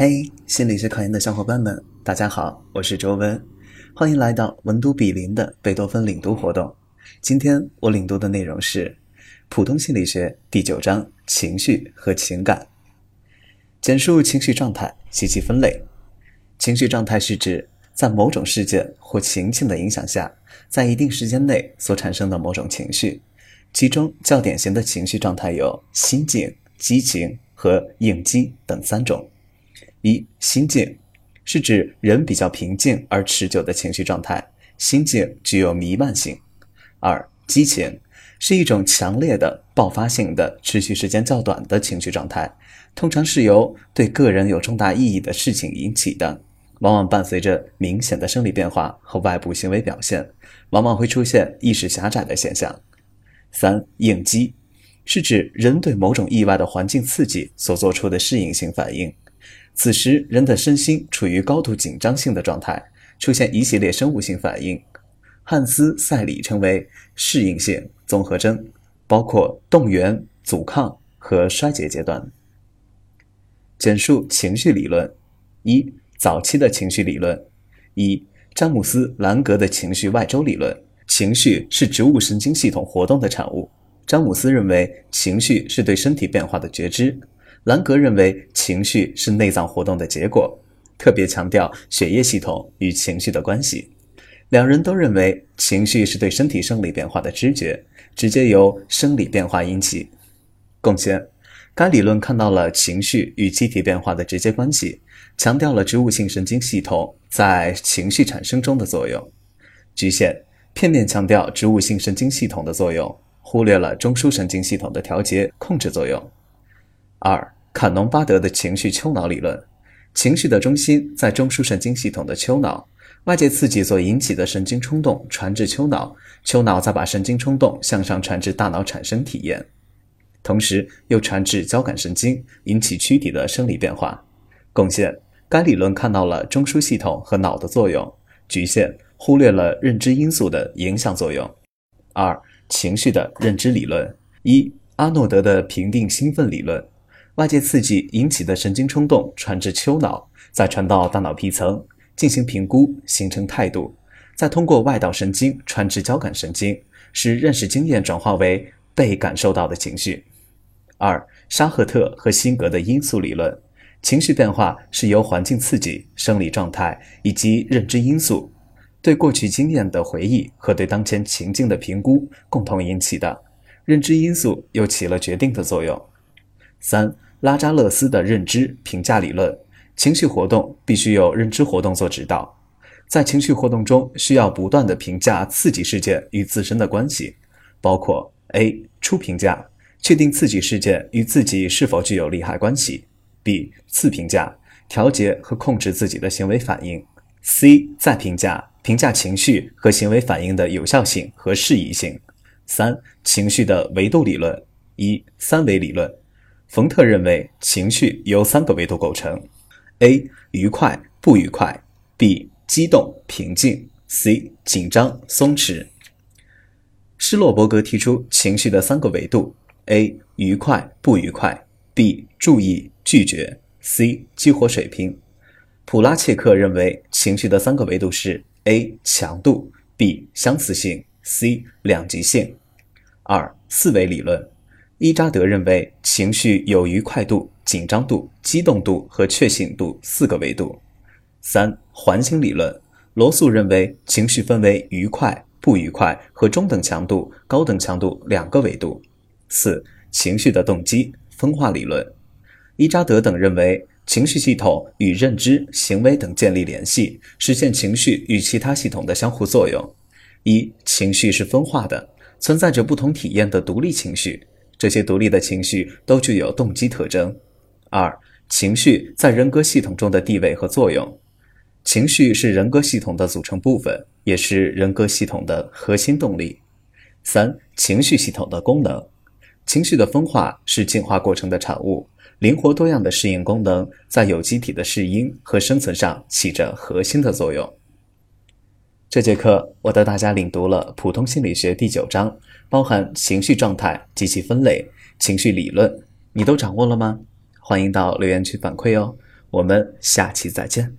嘿，心理学考研的小伙伴们，大家好，我是周文，欢迎来到文都比邻的贝多芬领读活动。今天我领读的内容是普通心理学第九章情绪和情感，简述情绪状态及其分类。情绪状态是指在某种事件或情境的影响下，在一定时间内所产生的某种情绪。其中较典型的情绪状态有心境、激情和应激等三种。一、心境是指人比较平静而持久的情绪状态，心境具有弥漫性。二、激情是一种强烈的、爆发性的、持续时间较短的情绪状态，通常是由对个人有重大意义的事情引起的，往往伴随着明显的生理变化和外部行为表现，往往会出现意识狭窄的现象。三、应激是指人对某种意外的环境刺激所做出的适应性反应。此时，人的身心处于高度紧张性的状态，出现一系列生物性反应。汉斯·塞里称为适应性综合征，包括动员、阻抗和衰竭阶段。简述情绪理论：一、早期的情绪理论；一、詹姆斯·兰格的情绪外周理论。情绪是植物神经系统活动的产物。詹姆斯认为，情绪是对身体变化的觉知。兰格认为情绪是内脏活动的结果，特别强调血液系统与情绪的关系。两人都认为情绪是对身体生理变化的知觉，直接由生理变化引起。贡献：该理论看到了情绪与机体变化的直接关系，强调了植物性神经系统在情绪产生中的作用。局限：片面强调植物性神经系统的作用，忽略了中枢神经系统的调节控制作用。二。坎农巴德的情绪丘脑理论，情绪的中心在中枢神经系统的丘脑，外界刺激所引起的神经冲动传至丘脑，丘脑再把神经冲动向上传至大脑产生体验，同时又传至交感神经，引起躯体的生理变化。贡献：该理论看到了中枢系统和脑的作用，局限忽略了认知因素的影响作用。二、情绪的认知理论。一、阿诺德的评定兴奋理论。外界刺激引起的神经冲动传至丘脑，再传到大脑皮层进行评估，形成态度，再通过外导神经传至交感神经，使认识经验转化为被感受到的情绪。二、沙赫特和辛格的因素理论，情绪变化是由环境刺激、生理状态以及认知因素对过去经验的回忆和对当前情境的评估共同引起的，认知因素又起了决定的作用。三。拉扎勒斯的认知评价理论：情绪活动必须有认知活动做指导，在情绪活动中需要不断的评价刺激事件与自身的关系，包括 a 初评价，确定刺激事件与自己是否具有利害关系。；b 次评价，调节和控制自己的行为反应。；c 再评价，评价情绪和行为反应的有效性和适宜性。三、情绪的维度理论：一、三维理论。冯特认为，情绪由三个维度构成：A. 愉快、不愉快；B. 激动、平静；C. 紧张、松弛。施洛伯格提出情绪的三个维度：A. 愉快、不愉快；B. 注意、拒绝；C. 激活水平。普拉切克认为，情绪的三个维度是：A. 强度；B. 相似性；C. 两极性。二、四维理论。伊扎德认为，情绪有愉快度、紧张度、激动度和确信度四个维度。三、环形理论。罗素认为，情绪分为愉快、不愉快和中等强度、高等强度两个维度。四、情绪的动机。分化理论。伊扎德等认为，情绪系统与认知、行为等建立联系，实现情绪与其他系统的相互作用。一、情绪是分化的，存在着不同体验的独立情绪。这些独立的情绪都具有动机特征。二、情绪在人格系统中的地位和作用。情绪是人格系统的组成部分，也是人格系统的核心动力。三、情绪系统的功能。情绪的分化是进化过程的产物，灵活多样的适应功能在有机体的适应和生存上起着核心的作用。这节课我带大家领读了普通心理学第九章。包含情绪状态及其分类、情绪理论，你都掌握了吗？欢迎到留言区反馈哦。我们下期再见。